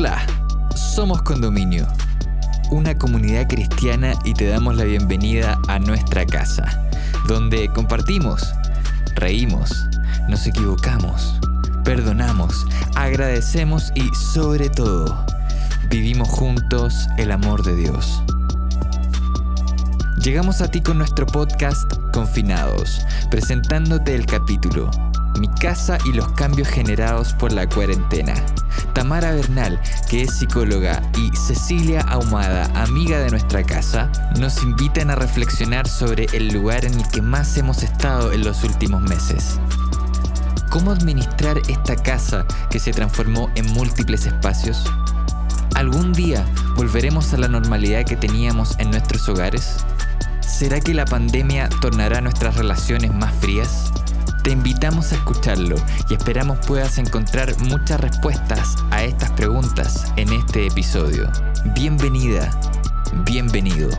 Hola, somos Condominio, una comunidad cristiana y te damos la bienvenida a nuestra casa, donde compartimos, reímos, nos equivocamos, perdonamos, agradecemos y sobre todo, vivimos juntos el amor de Dios. Llegamos a ti con nuestro podcast Confinados, presentándote el capítulo Mi casa y los cambios generados por la cuarentena. Tamara Bernal, que es psicóloga, y Cecilia Ahumada, amiga de nuestra casa, nos invitan a reflexionar sobre el lugar en el que más hemos estado en los últimos meses. ¿Cómo administrar esta casa que se transformó en múltiples espacios? ¿Algún día volveremos a la normalidad que teníamos en nuestros hogares? ¿Será que la pandemia tornará nuestras relaciones más frías? Te invitamos a escucharlo y esperamos puedas encontrar muchas respuestas a estas preguntas en este episodio. Bienvenida, bienvenido.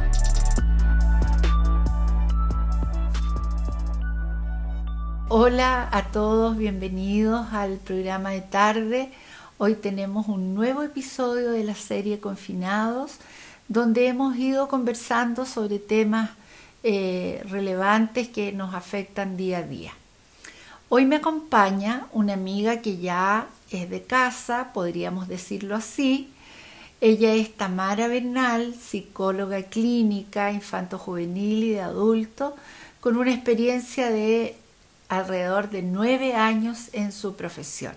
Hola a todos, bienvenidos al programa de tarde. Hoy tenemos un nuevo episodio de la serie Confinados, donde hemos ido conversando sobre temas eh, relevantes que nos afectan día a día. Hoy me acompaña una amiga que ya es de casa, podríamos decirlo así. Ella es Tamara Bernal, psicóloga clínica infanto-juvenil y de adulto, con una experiencia de alrededor de nueve años en su profesión.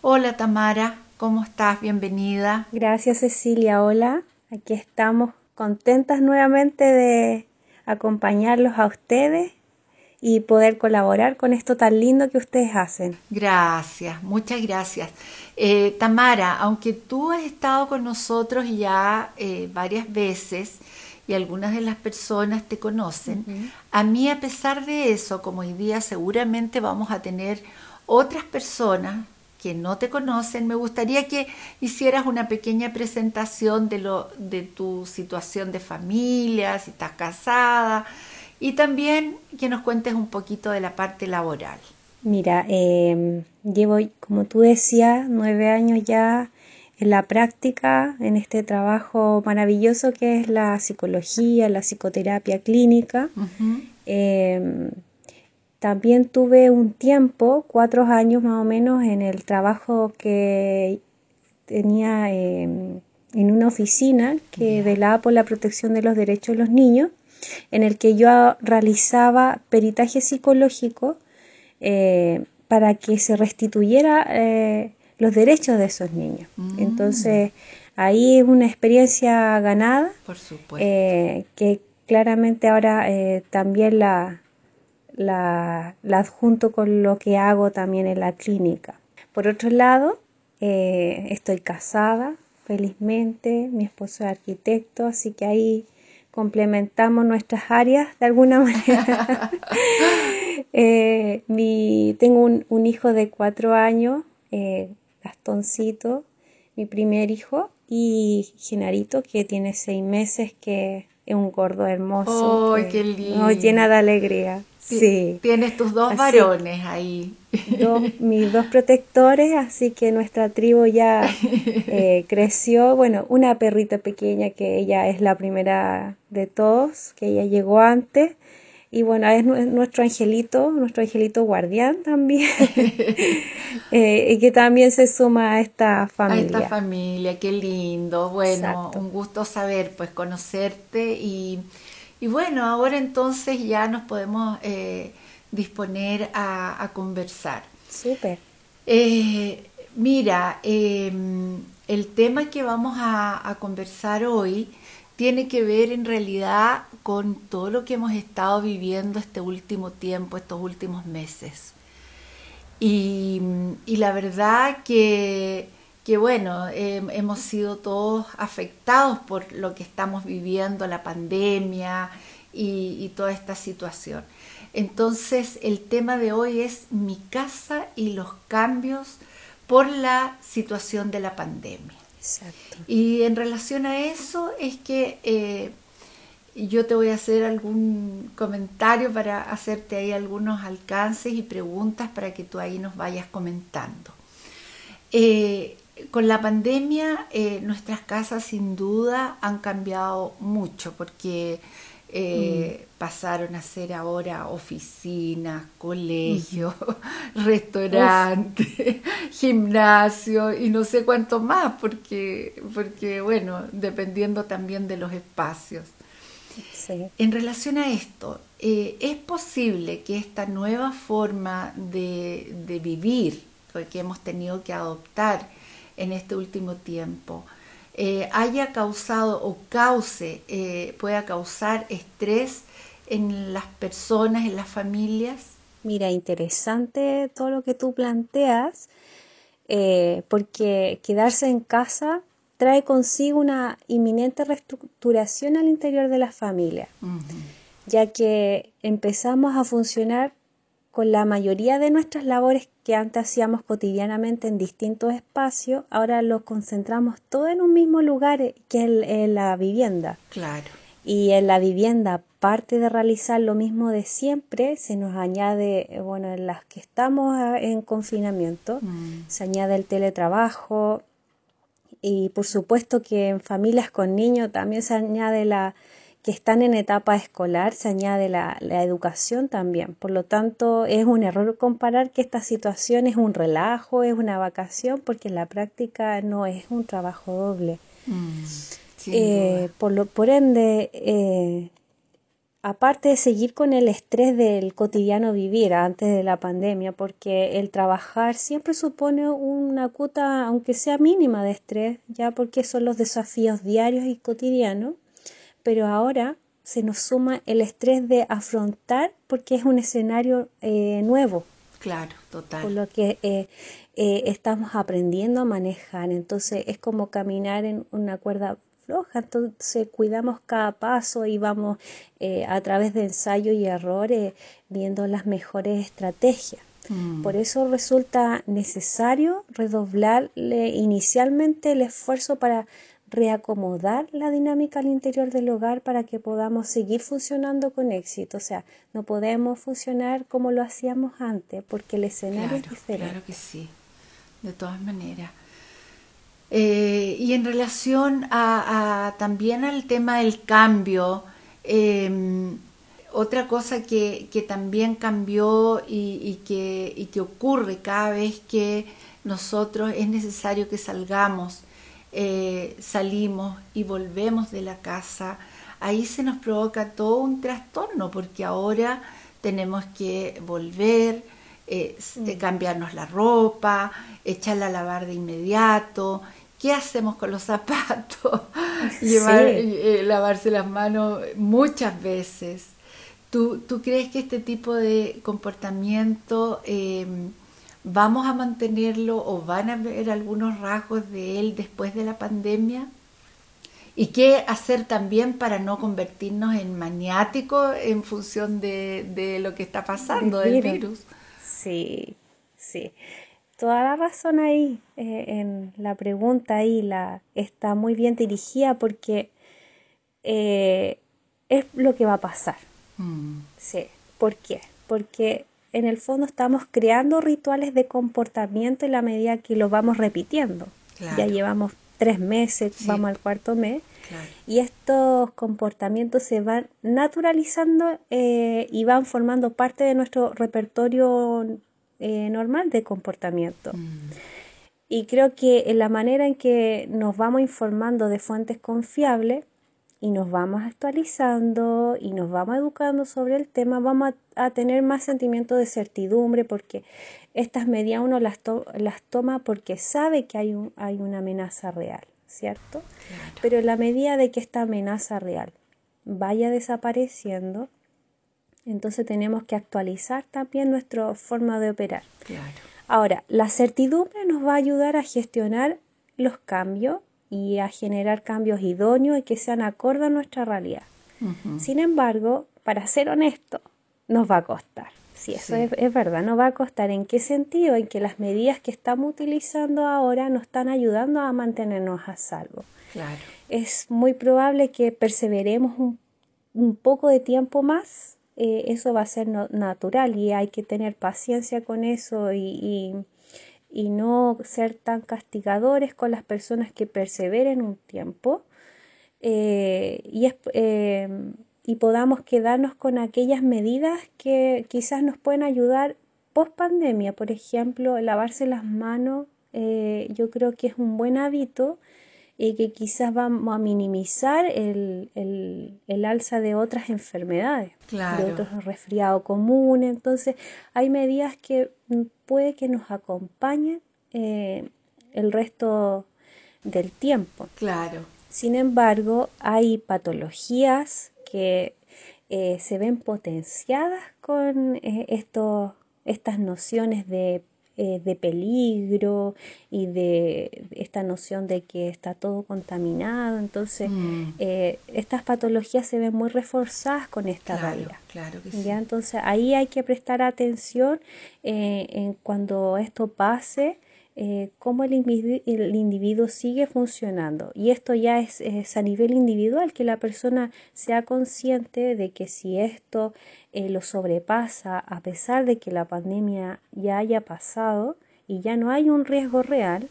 Hola Tamara, ¿cómo estás? Bienvenida. Gracias Cecilia, hola. Aquí estamos contentas nuevamente de acompañarlos a ustedes y poder colaborar con esto tan lindo que ustedes hacen. Gracias, muchas gracias. Eh, Tamara, aunque tú has estado con nosotros ya eh, varias veces, y algunas de las personas te conocen. A mí, a pesar de eso, como hoy día seguramente vamos a tener otras personas que no te conocen, me gustaría que hicieras una pequeña presentación de, lo, de tu situación de familia, si estás casada, y también que nos cuentes un poquito de la parte laboral. Mira, eh, llevo, como tú decías, nueve años ya en la práctica, en este trabajo maravilloso que es la psicología, la psicoterapia clínica. Em, también tuve un tiempo, cuatro años más o menos, en el trabajo que tenía em, en una oficina que velaba por la protección de los derechos de los niños, en el que yo realizaba peritaje psicológico eh, para que se restituyera eh, los derechos de esos niños. Mm. Entonces, ahí es una experiencia ganada, Por supuesto. Eh, que claramente ahora también la, la, adjunto con lo que hago también en la clínica. Por otro lado, estoy casada, felizmente, mi esposo es arquitecto, así que ahí complementamos nuestras áreas de alguna manera. mi, tengo un, un, hijo de cuatro años, Gastoncito, mi primer hijo, y Genarito, que tiene seis meses, que es un gordo hermoso. ¡Ay, qué lindo! llena de alegría. Sí. Tienes tus dos varones ahí. mis dos protectores, así que nuestra tribu ya eh, creció. Bueno, una perrita pequeña que ella es la primera de todos, que ella llegó antes. Y bueno, es nuestro angelito, nuestro angelito guardián también, eh, y que también se suma a esta familia. A esta familia, qué lindo. Bueno, un gusto saber, pues conocerte y, y, bueno, ahora entonces ya nos podemos eh, disponer a, conversar. Súper. Eh, mira, em, el tema que vamos a, a conversar hoy tiene que ver en realidad con todo lo que hemos estado viviendo este último tiempo, estos últimos meses. Y, la verdad que, bueno, hemos sido todos afectados por lo que estamos viviendo, la pandemia y, y toda esta situación. Entonces el tema de hoy es mi casa y los cambios por la situación de la pandemia. Y en relación a eso es que eh, yo te voy a hacer algún comentario para hacerte ahí algunos alcances y preguntas para que tú ahí nos vayas comentando. Eh, con la pandemia eh, nuestras casas sin duda han cambiado mucho porque eh, mm. pasaron a ser ahora oficinas, colegios, restaurantes, gimnasio y no sé cuánto más porque, porque bueno, dependiendo también de los espacios. En relación a esto, eh, ¿es posible que esta nueva forma de, de vivir que hemos tenido que adoptar en este último tiempo eh, haya causado o cause, eh, pueda causar estrés en las personas, en las familias? Mira, interesante todo lo que tú planteas, eh, porque quedarse en casa trae consigo una inminente reestructuración al interior de la familia, ya que empezamos a funcionar con la mayoría de nuestras labores que antes hacíamos cotidianamente en distintos espacios, ahora los concentramos todo en un mismo lugar que es la vivienda. Claro. Y en la vivienda, aparte de realizar lo mismo de siempre, se nos añade, bueno, en las que estamos ah, en confinamiento, mm. se añade el teletrabajo y por supuesto que en familias con niños también se añade la que están en etapa escolar se añade la, educación también. Por lo tanto, es un error comparar que esta situación es un relajo, es una vacación, porque en la práctica no es un trabajo doble. Mm, eh, por, lo, por ende, eh, aparte de seguir con el estrés del cotidiano vivir antes de la pandemia, porque el trabajar siempre supone una cuota, aunque sea mínima de estrés, ya porque son los desafíos diarios y cotidianos, pero ahora se nos suma el estrés de afrontar porque es un escenario eh, nuevo. Claro, total. Por lo que eh, eh, estamos aprendiendo a manejar. Entonces es como caminar en una cuerda floja. Entonces cuidamos cada paso y vamos a través de ensayo y errores viendo las mejores estrategias. Mm. Por eso resulta necesario redoblarle inicialmente el esfuerzo para reacomodar la dinámica al interior del hogar para que podamos seguir funcionando con éxito. O sea, no podemos funcionar como lo hacíamos antes porque el escenario es diferente. Claro que sí, de todas maneras. Eh, y en relación a, también al tema del cambio, em, otra cosa que, también cambió y, que, y que ocurre cada vez que nosotros es necesario que salgamos eh, salimos y volvemos de la casa, ahí se nos provoca todo un trastorno porque ahora tenemos que volver, eh, mm. cambiarnos la ropa, echarla a lavar de inmediato. ¿Qué hacemos con los zapatos? Llevar, eh, lavarse las manos muchas veces. ¿Tú, ¿Tú, crees que este tipo de comportamiento ¿Vamos a mantenerlo o van a ver algunos rasgos de él después de la pandemia? ¿Y qué hacer también para no convertirnos en maniáticos en función de, lo que está pasando del virus? Sí, sí. Toda la razón ahí eh, en la pregunta ahí la, está muy bien dirigida porque eh, es lo que va a pasar. Mm. Sí. ¿Por qué? Porque en el fondo estamos creando rituales de comportamiento en la medida que lo vamos repitiendo. Ya llevamos tres meses, vamos al cuarto mes, y estos comportamientos se van naturalizando eh, y van formando parte de nuestro repertorio eh, normal de comportamiento. Mm. Y creo que en la manera en que nos vamos informando de fuentes confiables, y nos vamos actualizando y nos vamos educando sobre el tema, vamos a, tener más sentimiento de certidumbre porque estas medidas uno las, las toma porque sabe que hay, un, hay una amenaza real, ¿cierto? Pero en la medida de que esta amenaza real vaya desapareciendo, entonces tenemos que actualizar también nuestra forma de operar. Ahora, la certidumbre nos va a ayudar a gestionar los cambios y a generar cambios idóneos y que sean acorde a nuestra realidad. Sin embargo, para ser honesto, nos va a costar. Sí, eso Es, verdad, nos va a costar. ¿En qué sentido? En que las medidas que estamos utilizando ahora nos están ayudando a mantenernos a salvo. Claro. Es muy probable que perseveremos un, poco de tiempo más. Eh, eso va a ser natural y hay que tener paciencia con eso y y no ser tan castigadores con las personas que perseveren un tiempo eh, y, eh, y podamos quedarnos con aquellas medidas que quizás nos pueden ayudar post pandemia, por ejemplo, lavarse las manos, yo creo que es un buen hábito y que quizás vamos a minimizar el, el, alza de otras enfermedades, de otros resfriados comunes. Entonces, hay medidas que puede que nos acompañen eh, el resto del tiempo. Claro. Sin embargo, hay patologías que eh, se ven potenciadas con estos, estas nociones de eh, de peligro y de esta noción de que está todo contaminado. Entonces, mm. eh, estas patologías se ven muy reforzadas con esta realidad. Claro ¿ya? Entonces, ahí hay que prestar atención eh, en cuando esto pase eh, cómo el, individuo, sigue funcionando. Y esto ya es, a nivel individual, que la persona sea consciente de que si esto eh, lo sobrepasa, a pesar de que la pandemia ya haya pasado y ya no hay un riesgo real,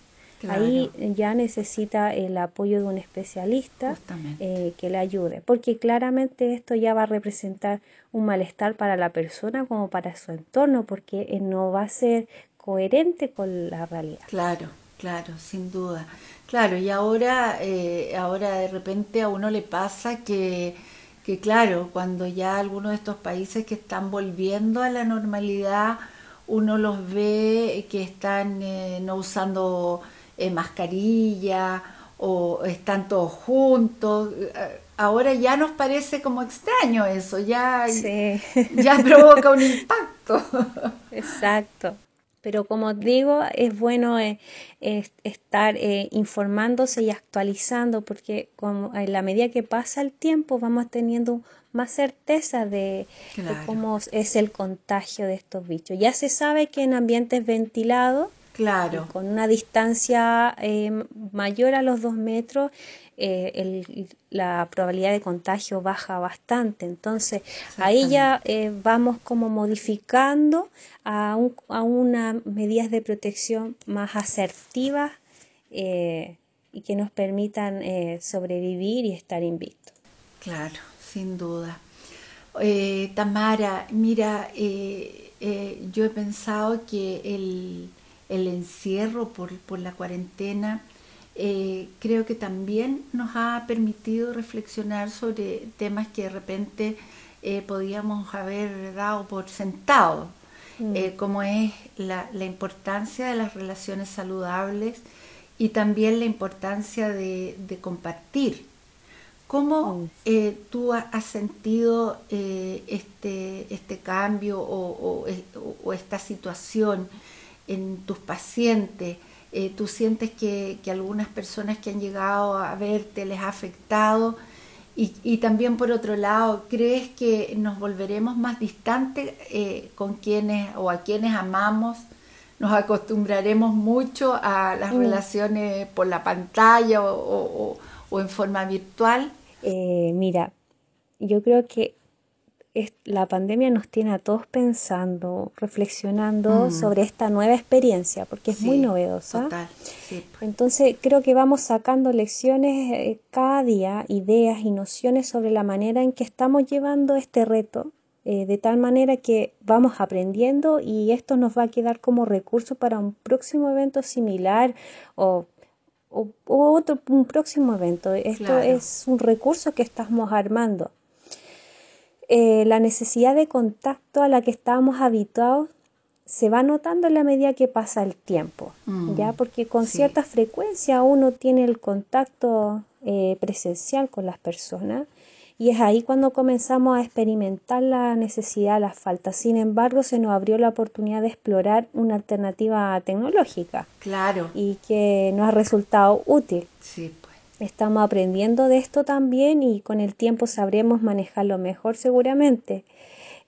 Ahí ya necesita el apoyo de un especialista eh, que le ayude, porque claramente esto ya va a representar un malestar para la persona como para su entorno, porque no va a ser coherente con la realidad. Claro, claro, sin duda. Claro, y ahora, eh, ahora de repente a uno le pasa que, que, claro, cuando ya algunos de estos países que están volviendo a la normalidad, uno los ve que están eh, no usando eh, mascarilla o están todos juntos. Ahora ya nos parece como extraño eso, ya, ya provoca un impacto. Exacto. Pero como digo, es bueno eh, estar eh, informándose y actualizando porque como en la medida que pasa el tiempo vamos teniendo más certeza de, cómo es el contagio de estos bichos. Ya se sabe que en ambientes ventilados, claro. con una distancia eh, mayor a los dos metros, eh, el, la probabilidad de contagio baja bastante. Entonces, ahí ya eh, vamos como modificando a, un, a unas medidas de protección más asertivas eh, y que nos permitan sobrevivir y estar invictos. Claro, sin duda. Tamara, mira, yo he pensado que el, el encierro por, por la cuarentena eh, creo que también nos ha permitido reflexionar sobre temas que de repente eh, podíamos haber dado por sentado, mm. eh, como es la, importancia de las relaciones saludables y también la importancia de, compartir. ¿Cómo mm. tú has sentido este, este cambio o, o esta situación en tus pacientes? Eh, tú sientes que, algunas personas que han llegado a verte les ha afectado y, también por otro lado, ¿crees que nos volveremos más distantes eh, con quienes o a quienes amamos? ¿Nos acostumbraremos mucho a las mm. relaciones por la pantalla o, en forma virtual? Eh, mira, yo creo que la pandemia nos tiene a todos pensando, reflexionando mm. sobre esta nueva experiencia, porque es muy novedosa. Entonces creo que vamos sacando lecciones eh, cada día, ideas y nociones sobre la manera en que estamos llevando este reto, eh, de tal manera que vamos aprendiendo y esto nos va a quedar como recurso para un próximo evento similar o otro un próximo evento. Esto es un recurso que estamos armando. Eh, la necesidad de contacto a la que estábamos habituados se va notando en la medida que pasa el tiempo, mm, ¿ya? Porque con cierta frecuencia uno tiene el contacto eh, presencial con las personas y es ahí cuando comenzamos a experimentar la necesidad, la falta. Sin embargo, se nos abrió la oportunidad de explorar una alternativa tecnológica. Claro. Y que nos ha resultado útil. Sí. Estamos aprendiendo de esto también y con el tiempo sabremos manejarlo mejor seguramente.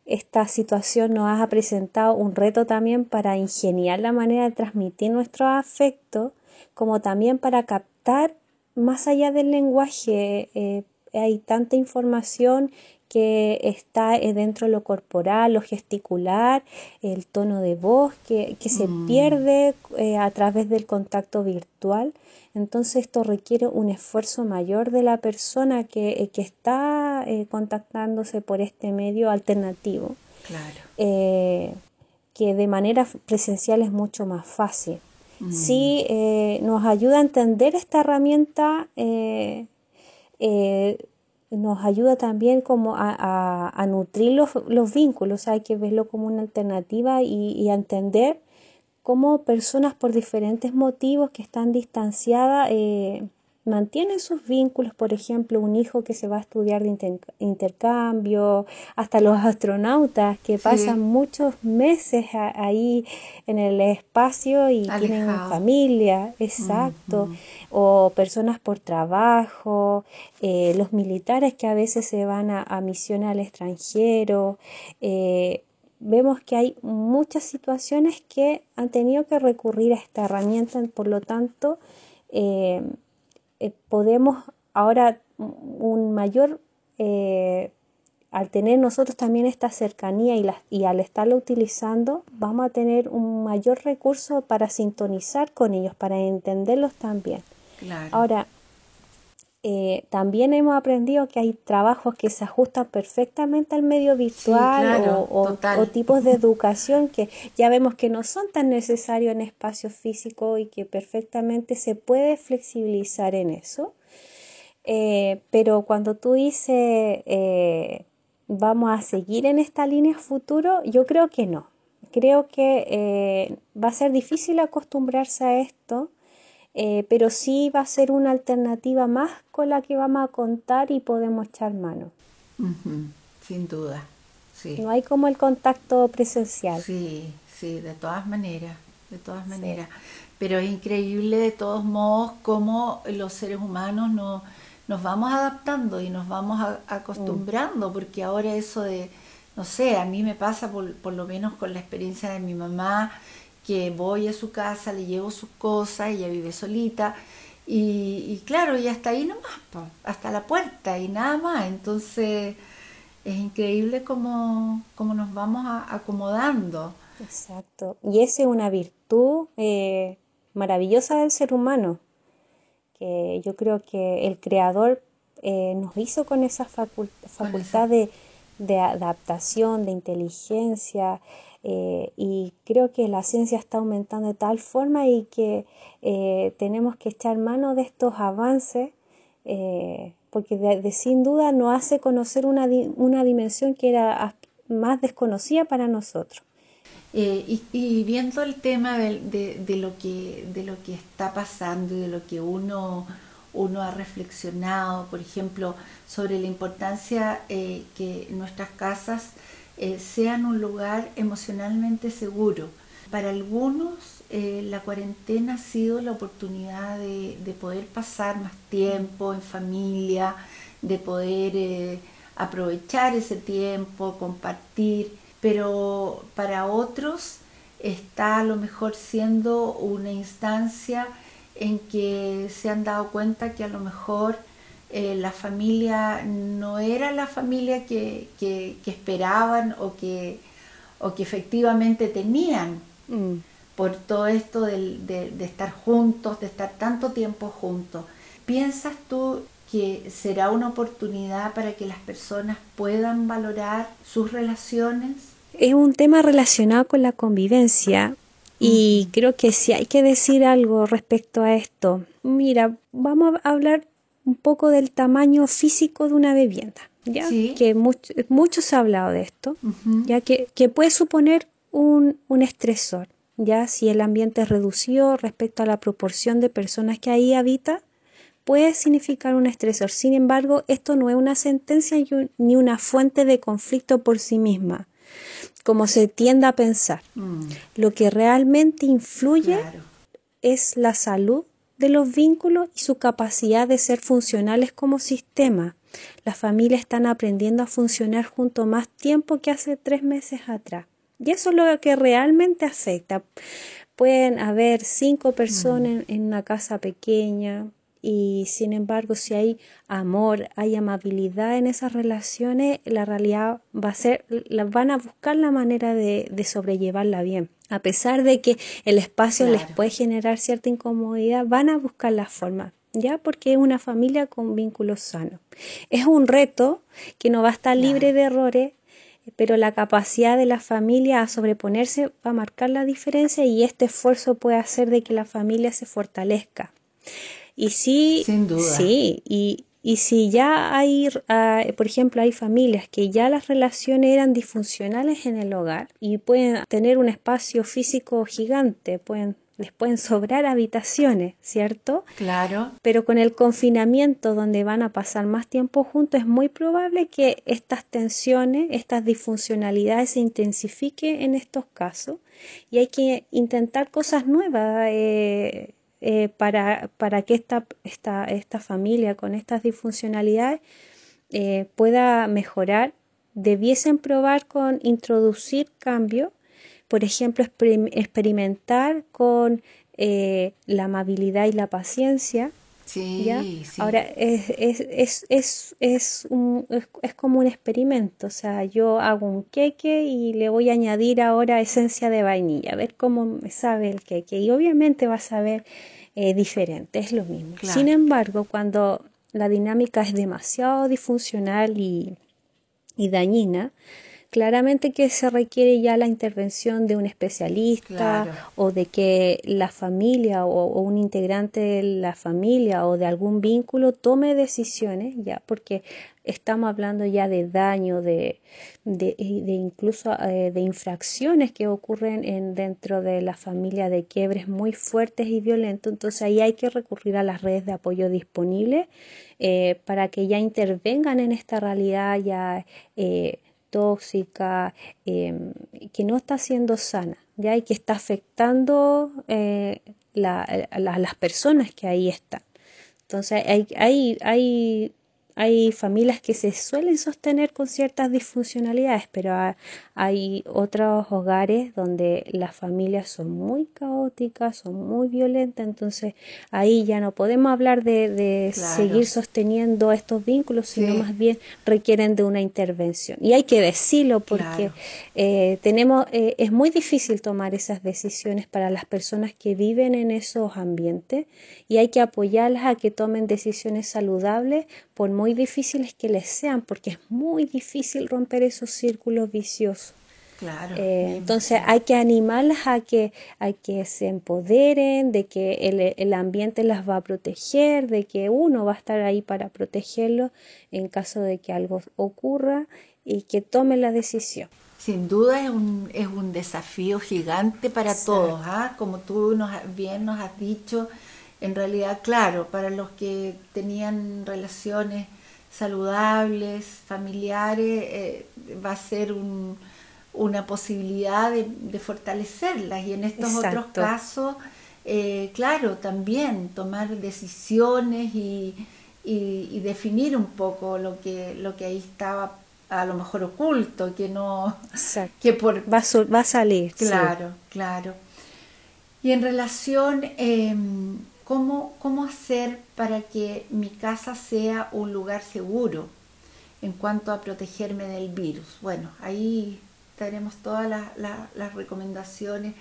Esta situación nos ha presentado un reto también para ingeniar la manera de transmitir nuestro afecto, como también para captar más allá del lenguaje. Eh, hay tanta información que está eh, dentro de lo corporal, lo gesticular, el tono de voz que, se mm. pierde eh, a través del contacto virtual. Entonces esto requiere un esfuerzo mayor de la persona que, eh, que está contactándose por este medio alternativo. Claro. que de manera presencial es mucho más fácil. Mm. Sí, nos ayuda a entender esta herramienta nos ayuda también como a, nutrir los, vínculos, hay que verlo como una alternativa y, y entender cómo personas por diferentes motivos que están distanciadas eh, mantienen sus vínculos, por ejemplo, un hijo que se va a estudiar de intercambio, hasta los astronautas que pasan muchos meses ahí en el espacio y tienen familia, exacto, o personas por trabajo, eh, los militares que a veces se van a, a misiones al extranjero. Eh, vemos que hay muchas situaciones que han tenido que recurrir a esta herramienta, por lo tanto, eh, eh, podemos ahora un mayor, eh, al tener nosotros también esta cercanía y, y al estarlo utilizando, vamos a tener un mayor recurso para sintonizar con ellos, para entenderlos también. Ahora, eh, también hemos aprendido que hay trabajos que se ajustan perfectamente al medio virtual o, tipos de educación que ya vemos que no son tan necesarios en espacio físico y que perfectamente se puede flexibilizar en eso. Eh, pero cuando tú dices eh, vamos a seguir en esta línea futuro, yo creo que no. Creo que va a ser difícil acostumbrarse a esto eh, pero sí va a ser una alternativa más con la que vamos a contar y podemos echar mano. Sin duda, sí. No hay como el contacto presencial. Sí, sí, de todas maneras, de todas maneras. Pero es increíble de todos modos cómo los seres humanos no, nos vamos adaptando y nos vamos acostumbrando, porque ahora eso de, no sé, a mí me pasa por, por lo menos con la experiencia de mi mamá, que voy a su casa, le llevo sus cosas, ella vive solita. Y, claro, y hasta ahí nomás, hasta la puerta y nada más. Entonces es increíble cómo, cómo nos vamos acomodando. Exacto. Y esa es una virtud eh, maravillosa del ser humano, que yo creo que el creador eh, nos hizo con esa facultad de, de adaptación, de inteligencia, eh, y creo que la ciencia está aumentando de tal forma y que eh, tenemos que echar mano de estos avances eh, porque de, sin duda nos hace conocer una, una dimensión que era más desconocida para nosotros. Y, viendo el tema de, de, lo que, de lo que está pasando y de lo que uno, uno ha reflexionado, por ejemplo, sobre la importancia que nuestras casas eh, sean un lugar emocionalmente seguro. Para algunos eh, la cuarentena ha sido la oportunidad de, poder pasar más tiempo en familia, de poder eh, aprovechar ese tiempo, compartir, pero para otros está a lo mejor siendo una instancia en que se han dado cuenta que a lo mejor eh, la familia no era la familia que, esperaban o que, o que efectivamente tenían mm. por todo esto de, estar juntos, de estar tanto tiempo juntos. ¿Piensas tú que será una oportunidad para que las personas puedan valorar sus relaciones? Es un tema relacionado con la convivencia y creo que si hay que decir algo respecto a esto, mira, vamos a hablar un poco del tamaño físico de una vivienda, ¿ya? Que mucho, se ha hablado de esto, ya que, puede suponer un, estresor, ya si el ambiente es reducido respecto a la proporción de personas que ahí habita, puede significar un estresor. Sin embargo, esto no es una sentencia ni una fuente de conflicto por sí misma, como se tiende a pensar. Mm. Lo que realmente influye es la salud de los vínculos y su capacidad de ser funcionales como sistema. Las familias están aprendiendo a funcionar junto más tiempo que hace tres meses atrás. Y eso es lo que realmente afecta. Pueden haber cinco personas en una casa pequeña y sin embargo si hay amor, hay amabilidad en esas relaciones, la realidad va a ser, van a buscar la manera de, sobrellevarla bien. A pesar de que el espacio les puede generar cierta incomodidad, van a buscar la forma. ¿ya? Porque es una familia con vínculos sanos. Es un reto que no va a estar libre de errores, pero la capacidad de la familia a sobreponerse va a marcar la diferencia y este esfuerzo puede hacer de que la familia se fortalezca. Y sí, Sin duda. sí, y, y si ya hay, ah, por ejemplo, hay familias que ya las relaciones eran disfuncionales en el hogar y pueden tener un espacio físico gigante, pueden les pueden sobrar habitaciones, ¿cierto? Claro. Pero con el confinamiento donde van a pasar más tiempo juntos es muy probable que estas tensiones, estas disfuncionalidades se intensifiquen en estos casos y hay que intentar cosas nuevas. Eh, eh, para, para, que esta, esta, esta, familia con estas disfuncionalidades eh, pueda mejorar, debiesen probar con introducir cambios por ejemplo, experimentar con eh, la amabilidad y la paciencia. Sí, sí. Ahora, es, es, es, es, un, es, como un experimento, o sea, yo hago un queque y le voy a añadir ahora esencia de vainilla, a ver cómo me sabe el queque, y obviamente va a saber eh, diferente, es lo mismo. Sin embargo, cuando la dinámica es demasiado disfuncional y, y dañina, claramente que se requiere ya la intervención de un especialista o de que la familia o, un integrante de la familia o de algún vínculo tome decisiones, ya, porque estamos hablando ya de daño, de, de, incluso eh, de infracciones que ocurren en, dentro de la familia, de quiebres muy fuertes y violentos. Entonces ahí hay que recurrir a las redes de apoyo disponibles eh, para que ya intervengan en esta realidad ya. Eh, tóxica, em, que no está siendo sana, ¿ya? y que está afectando eh, a las personas que ahí están. Entonces hay, hay, hay hay familias que se suelen sostener con ciertas disfuncionalidades, pero hay otros hogares donde las familias son muy caóticas, son muy violentas, entonces ahí ya no podemos hablar de, seguir sosteniendo estos vínculos, sino más bien requieren de una intervención. Y hay que decirlo porque eh, tenemos, eh, es muy difícil tomar esas decisiones para las personas que viven en esos ambientes y hay que apoyarlas a que tomen decisiones saludables por muy difíciles que les sean, porque es muy difícil romper esos círculos viciosos. Claro, eh, entonces hay que animarlas a que, a que se empoderen, de que el, el, ambiente las va a proteger, de que uno va a estar ahí para protegerlo en caso de que algo ocurra y que tome la decisión. Sin duda es un, es un desafío gigante para todos, ¿ah? como tú nos, bien nos has dicho, en realidad, claro, para los que tenían relaciones saludables, familiares, eh, va a ser una posibilidad de, fortalecerlas. Y en estos otros casos, eh, claro, también tomar decisiones y, definir un poco lo que, lo que ahí estaba a lo mejor oculto, que no... Que por, va, a, va a salir. Claro, claro. Y en relación... Em, ¿Cómo, ¿Cómo hacer para que mi casa sea un lugar seguro en cuanto a protegerme del virus? Bueno, ahí tenemos todas las, recomendaciones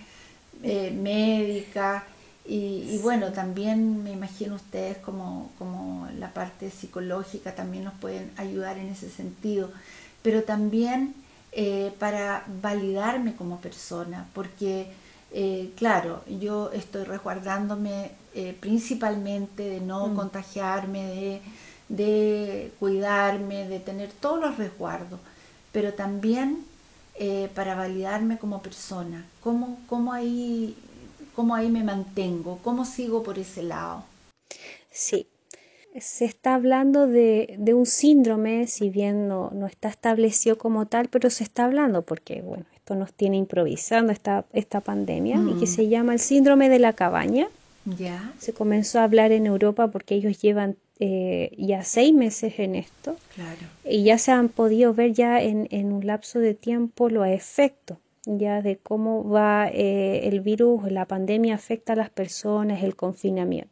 eh, médicas y, bueno, también me imagino ustedes como, como la parte psicológica también nos pueden ayudar en ese sentido, pero también eh, para validarme como persona, porque eh, claro, yo estoy resguardándome eh, principalmente de no mm. contagiarme, de, cuidarme, de tener todos los resguardos, pero también eh, para validarme como persona, cómo, cómo, ahí, cómo ahí me mantengo, cómo sigo por ese lado. Sí, se está hablando de, de, un síndrome, si bien no, no, está establecido como tal, pero se está hablando porque, bueno, esto nos tiene improvisando esta, esta pandemia y que mm. se llama el síndrome de la cabaña. Ya. Se comenzó a hablar en Europa porque ellos llevan eh, ya seis meses en esto claro. y ya se han podido ver ya en, en un lapso de tiempo los efectos ya de cómo va eh, el virus, la pandemia afecta a las personas, el confinamiento.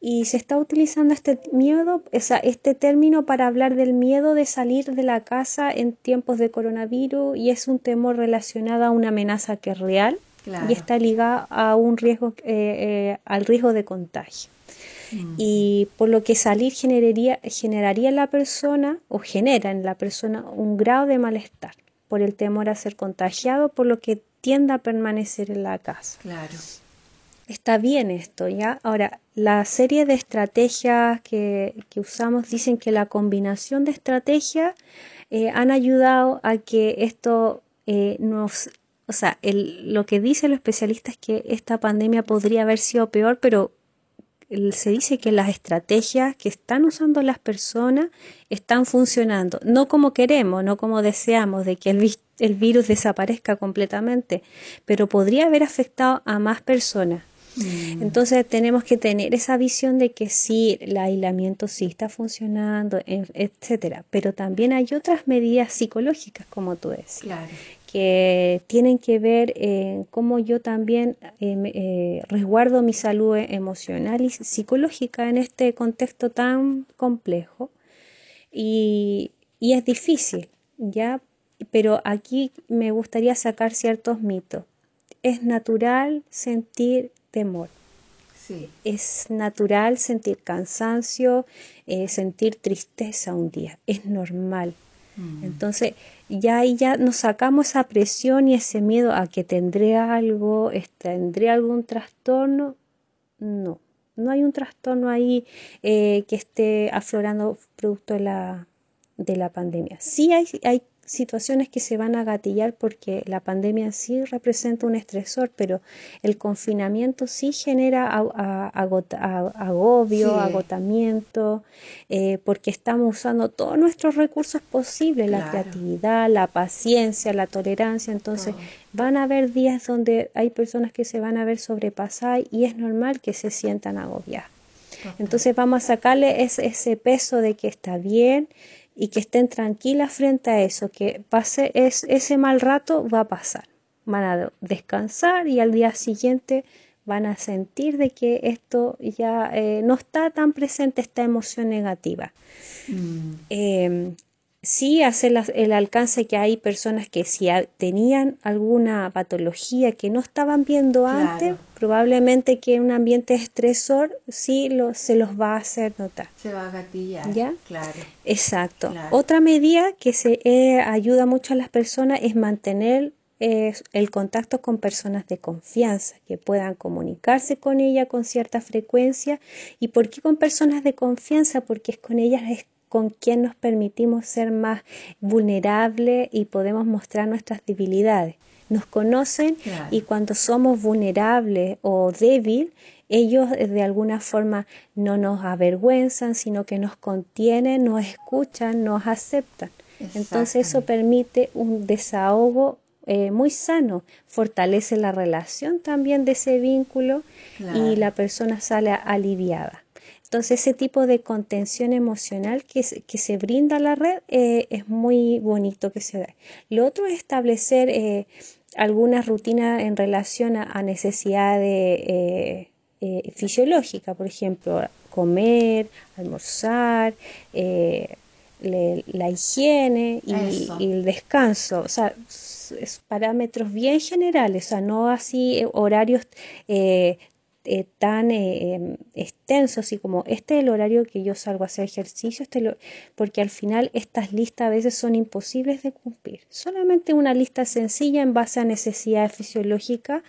y se está utilizando este miedo, este término para hablar del miedo de salir de la casa en tiempos de coronavirus y es un temor relacionado a una amenaza que es real y está ligado a un riesgo, eh, eh, al riesgo de contagio. Mm. Y por lo que salir generaría, generaría en la persona o genera en la persona un grado de malestar por el temor a ser contagiado, por lo que tiende a permanecer en la casa. Claro. Está bien esto, ¿ya? Ahora, la serie de estrategias que, usamos dicen que la combinación de estrategias eh, han ayudado a que esto eh, nos... O sea, lo que dice el especialista es que esta pandemia podría haber sido peor, pero se dice que las estrategias que están usando las personas están funcionando, no como queremos, no como deseamos, de que el, el virus desaparezca completamente, pero podría haber afectado a más personas. Mm. Entonces tenemos que tener esa visión de que sí, el aislamiento sí está funcionando, etcétera, pero también hay otras medidas psicológicas, como tú decías, que tienen que ver en cómo yo también eh, eh, resguardo mi salud emocional y psicológica en este contexto tan complejo y, y es difícil, ¿ya? Pero aquí me gustaría sacar ciertos mitos. Es natural sentir temor. Sí. Es natural sentir cansancio, eh, sentir tristeza un día, es normal. Mm. Entonces, ya ahí ya nos sacamos esa presión y ese miedo a que tendré algo, tendré algún trastorno. No, no hay un trastorno ahí eh, que esté aflorando producto de la, de la pandemia. Sí hay, hay situaciones que se van a gatillar porque la pandemia sí representa un estresor, pero el confinamiento sí genera agobio, agotamiento, eh, porque estamos usando todos nuestros recursos posibles, la creatividad, la paciencia, la tolerancia, entonces van a haber días donde hay personas que se van a ver sobrepasadas y es normal que se sientan agobiadas. Entonces vamos a sacarle ese peso de que está bien, y que estén tranquilas frente a eso, que pase es, ese mal rato va a pasar. Van a descansar y al día siguiente van a sentir de que esto ya eh, no está tan presente esta emoción negativa. Mm. Em, sí hace el alcance que hay personas que si tenían alguna patología que no estaban viendo antes, probablemente que un ambiente estresor sí lo, se los va a hacer notar. Se va a gatillar. ¿Ya? Claro. Exacto. Otra medida que se eh, ayuda mucho a las personas es mantener eh, el contacto con personas de confianza, que puedan comunicarse con ella con cierta frecuencia. ¿Y por qué con personas de confianza? Porque es con ellas es con quien nos permitimos ser más vulnerables y podemos mostrar nuestras debilidades. Nos conocen y cuando somos vulnerables o débil, ellos de alguna forma no nos avergüenzan, sino que nos contienen, nos escuchan, nos aceptan. Entonces eso permite un desahogo eh, muy sano, fortalece la relación también de ese vínculo y la persona sale aliviada. Entonces ese tipo de contención emocional que, que se brinda a la red eh, es muy bonito que se da. Lo otro es establecer eh, algunas rutinas en relación a, necesidades eh, fisiológicas, por ejemplo, comer, almorzar, la higiene y, el descanso. O sea, es parámetros bien generales, o sea, no así horarios eh, tan eh, em, extensos y como este es el horario que yo salgo a hacer ejercicio, este porque al final estas listas a veces son imposibles de cumplir. Solamente una lista sencilla en base a necesidades fisiológicas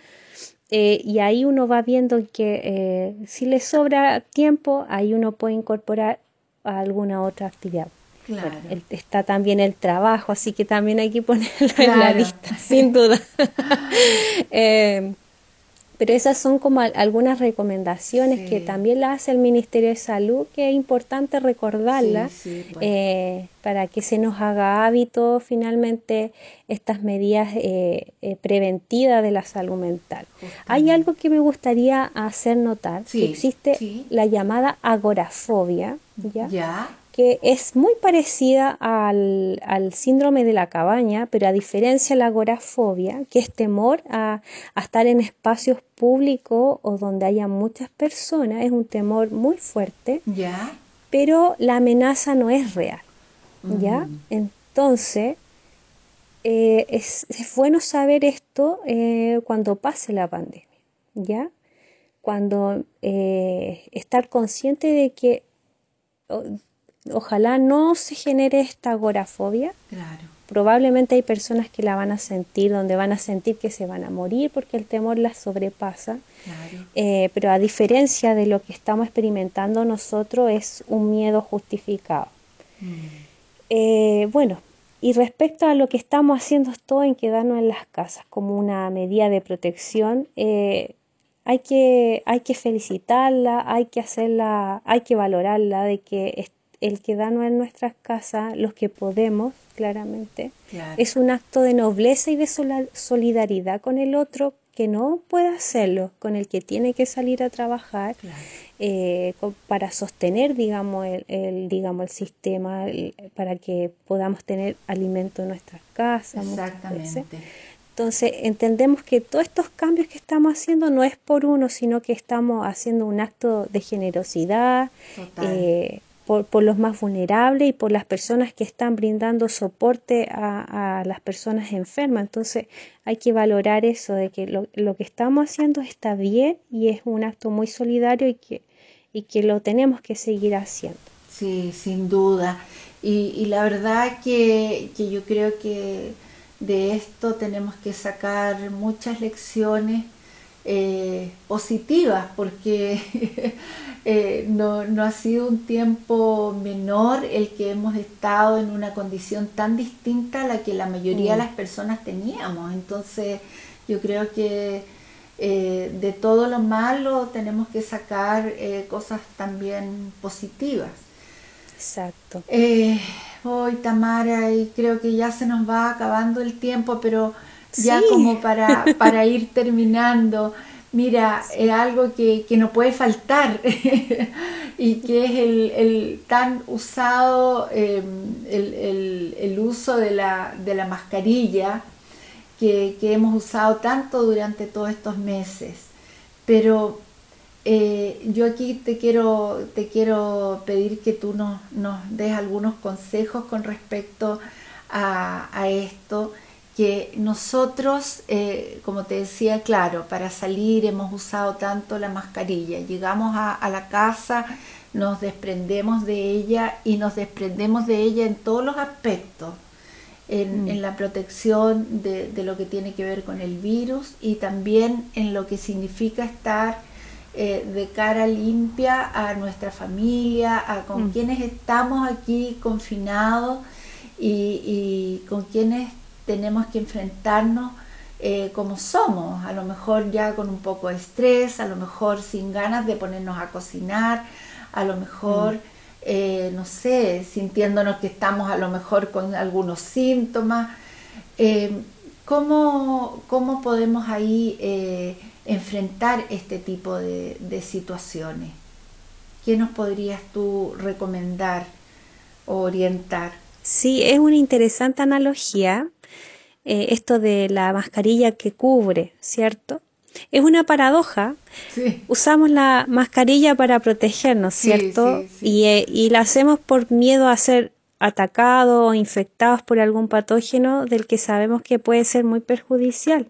eh, y ahí uno va viendo que si le sobra tiempo, ahí uno puede incorporar alguna otra actividad. está también el trabajo, así que también hay que ponerlo en la lista, sin duda. Pero esas son como algunas recomendaciones que también las hace el Ministerio de Salud, que es importante recordarlas pues. eh, para que se nos haga hábito finalmente estas medidas eh, eh, preventivas de la salud mental. Hay algo que me gustaría hacer notar, que existe la llamada agorafobia, ¿ya? Que es muy parecida al, síndrome de la cabaña, pero a diferencia de la agorafobia, que es temor a, estar en espacios públicos o donde haya muchas personas, es un temor muy fuerte, ¿Ya? pero la amenaza no es real. ¿ya? Mm. Entonces, eh, es, bueno saber esto eh, cuando pase la pandemia, ¿ya? Cuando eh, estar consciente de que ojalá no se genere esta agorafobia. Claro. Probablemente hay personas que la van a sentir, donde van a sentir que se van a morir porque el temor las sobrepasa. Claro. pero a diferencia de lo que estamos experimentando nosotros, es un miedo justificado. Mm. bueno, y respecto a lo que estamos haciendo todo en quedarnos en las casas como una medida de protección, eh, hay, que, hay que felicitarla, hay que hacerla, hay que valorarla de que el quedarnos en nuestras casas, los que podemos, claramente, es un acto de nobleza y de solidaridad con el otro que no puede hacerlo, con el que tiene que salir a trabajar eh, para sostener, digamos, el, digamos, el sistema, para que podamos tener alimento en nuestras casas. Exactamente. Entonces, entendemos que todos estos cambios que estamos haciendo no es por uno, sino que estamos haciendo un acto de generosidad, eh, por, los más vulnerables y por las personas que están brindando soporte a, las personas enfermas. Entonces hay que valorar eso, de que lo, que estamos haciendo está bien y es un acto muy solidario y que, y que lo tenemos que seguir haciendo. Sí, sin duda. Y, la verdad que, que yo creo que de esto tenemos que sacar muchas lecciones eh, positivas, porque eh, no, no, ha sido un tiempo menor el que hemos estado en una condición tan distinta a la que la mayoría de mm. las personas teníamos. Entonces yo creo que eh, de todo lo malo tenemos que sacar cosas también positivas. Exacto. hoy Tamara, y creo que ya se nos va acabando el tiempo, pero ya como para, para ir terminando. Mira, es algo que, no puede faltar y que es el, tan usado, em, el, uso de la, de la mascarilla que, hemos usado tanto durante todos estos meses. Pero eh, yo aquí te quiero, te quiero pedir que tú nos, nos des algunos consejos con respecto a, a esto que nosotros, eh, como te decía, claro, para salir hemos usado tanto la mascarilla, llegamos a, la casa, nos desprendemos de ella y nos desprendemos de ella en todos los aspectos, en, mm. la protección de, lo que tiene que ver con el virus y también en lo que significa estar eh, de cara limpia a nuestra familia, a con mm. quienes estamos aquí confinados y, y con quienes tenemos que enfrentarnos eh, como somos, a lo mejor ya con un poco de estrés, a lo mejor sin ganas de ponernos a cocinar, a lo mejor, mm. eh, no sé, sintiéndonos que estamos a lo mejor con algunos síntomas. Eh, ¿cómo, podemos ahí enfrentar este tipo de, de situaciones? ¿Qué nos podrías tú recomendar o orientar? Sí, es una interesante analogía eh, esto de la mascarilla que cubre, ¿cierto? Es una paradoja. Usamos la mascarilla para protegernos, ¿cierto? Y, eh, y la hacemos por miedo a ser atacados o infectados por algún patógeno del que sabemos que puede ser muy perjudicial.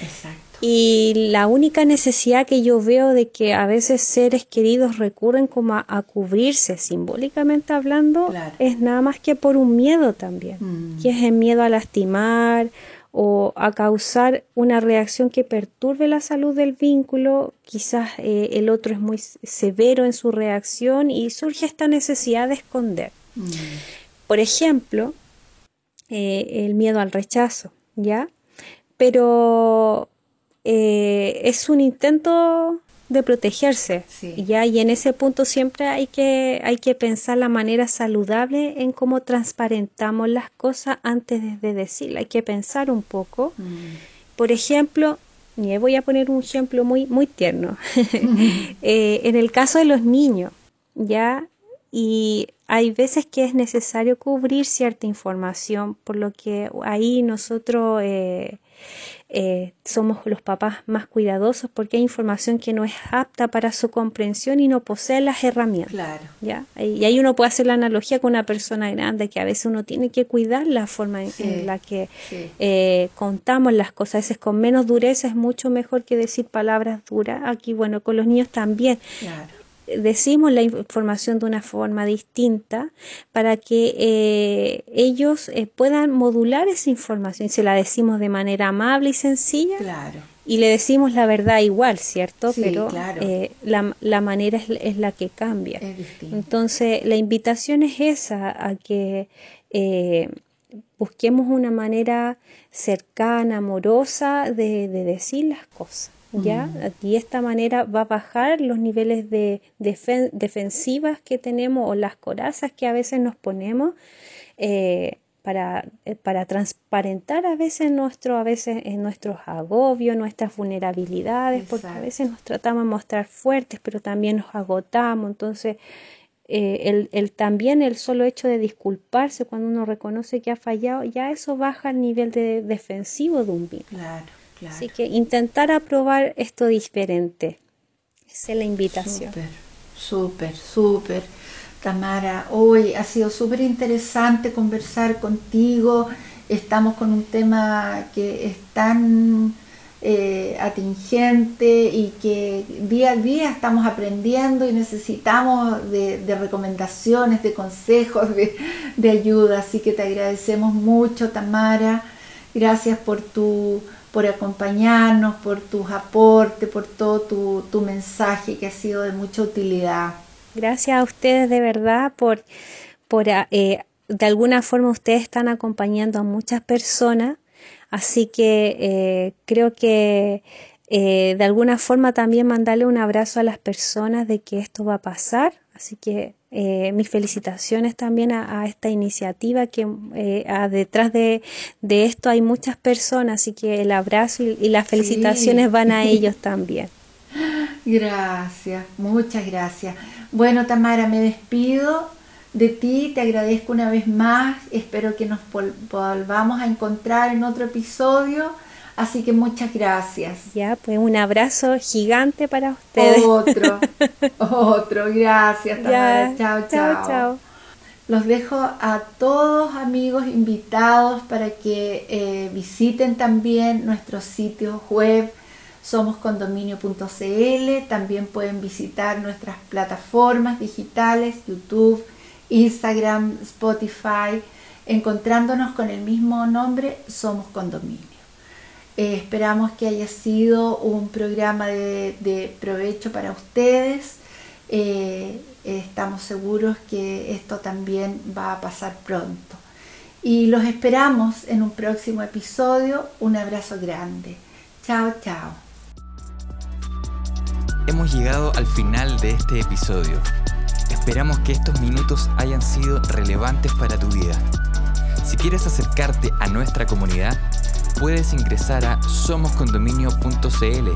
Exacto. Y la única necesidad que yo veo de que a veces seres queridos recurren como a, cubrirse, simbólicamente hablando, es nada más que por un miedo también, mm. que es el miedo a lastimar o a causar una reacción que perturbe la salud del vínculo, quizás eh, el otro es muy severo en su reacción y surge esta necesidad de esconder. Mm. Por ejemplo, eh, el miedo al rechazo, ¿ya? Pero eh, es un intento de protegerse. Ya y en ese punto siempre hay que hay que pensar la manera saludable en cómo transparentamos las cosas antes de, decirla. Hay que pensar un poco. Mm. por ejemplo voy a poner un ejemplo muy muy tierno. Eh, en el caso de los niños ya y hay veces que es necesario cubrir cierta información, por lo que ahí nosotros eh, eh, somos los papás más cuidadosos porque hay información que no es apta para su comprensión y no posee las herramientas. Claro. ¿ya? Y ahí uno puede hacer la analogía con una persona grande que a veces uno tiene que cuidar la forma en, la que eh, contamos las cosas. A veces con menos dureza es mucho mejor que decir palabras duras. Aquí, bueno, con los niños también. Claro decimos la información de una forma distinta para que eh, ellos eh, puedan modular esa información. Y se la decimos de manera amable y sencilla. Claro. Y le decimos la verdad igual, ¿cierto? Sí, Pero claro. eh, la, la, manera es, es, la que cambia. Es. Entonces, la invitación es esa, a que busquemos una manera cercana, amorosa de, de decir las cosas. ¿Ya? Mm. Y esta manera va a bajar los niveles de defen defensivas que tenemos o las corazas que a veces nos ponemos eh, para, eh, para transparentar a veces nuestro, a veces en nuestros agobios, nuestras vulnerabilidades, Exacto. porque a veces nos tratamos de mostrar fuertes, pero también nos agotamos, entonces eh, el, el, también el solo hecho de disculparse cuando uno reconoce que ha fallado, ya eso baja el nivel de defensivo de un vínculo. Claro. Claro. Así que intentar aprobar esto diferente. Esa es la invitación. Súper, súper, súper. Tamara, hoy ha sido súper interesante conversar contigo. Estamos con un tema que es tan eh, atingente y que día a día estamos aprendiendo y necesitamos de, de recomendaciones, de consejos, de, de ayuda. Así que te agradecemos mucho, Tamara. Gracias por tu por acompañarnos, por tus aportes, por todo tu, tu, mensaje que ha sido de mucha utilidad. Gracias a ustedes de verdad por, por eh, de alguna forma ustedes están acompañando a muchas personas, así que eh, creo que eh, de alguna forma también mandarle un abrazo a las personas de que esto va a pasar, así que eh, mis felicitaciones también a, a esta iniciativa que eh, a detrás de, de, esto hay muchas personas, así que el abrazo y, y las felicitaciones sí. van a ellos también. Gracias, muchas gracias. Bueno, Tamara, me despido de ti, te agradezco una vez más, espero que nos volvamos a encontrar en otro episodio. Así que muchas gracias. Ya, pues un abrazo gigante para ustedes. Otro, otro, gracias. Ya, chao, chao, chao, chao. Los dejo a todos amigos invitados para que eh, visiten también nuestro sitio web somoscondominio.cl. También pueden visitar nuestras plataformas digitales, YouTube, Instagram, Spotify, encontrándonos con el mismo nombre, Somos Condominio. Eh, esperamos que haya sido un programa de, provecho para ustedes. Eh, estamos seguros que esto también va a pasar pronto. Y los esperamos en un próximo episodio. Un abrazo grande. Chao, chao. Hemos llegado al final de este episodio. Esperamos que estos minutos hayan sido relevantes para tu vida. Si quieres acercarte a nuestra comunidad, puedes ingresar a somoscondominio.cl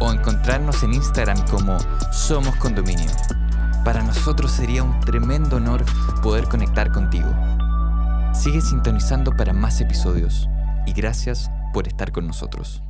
o encontrarnos en Instagram como Somos Condominio. Para nosotros sería un tremendo honor poder conectar contigo. Sigue sintonizando para más episodios y gracias por estar con nosotros.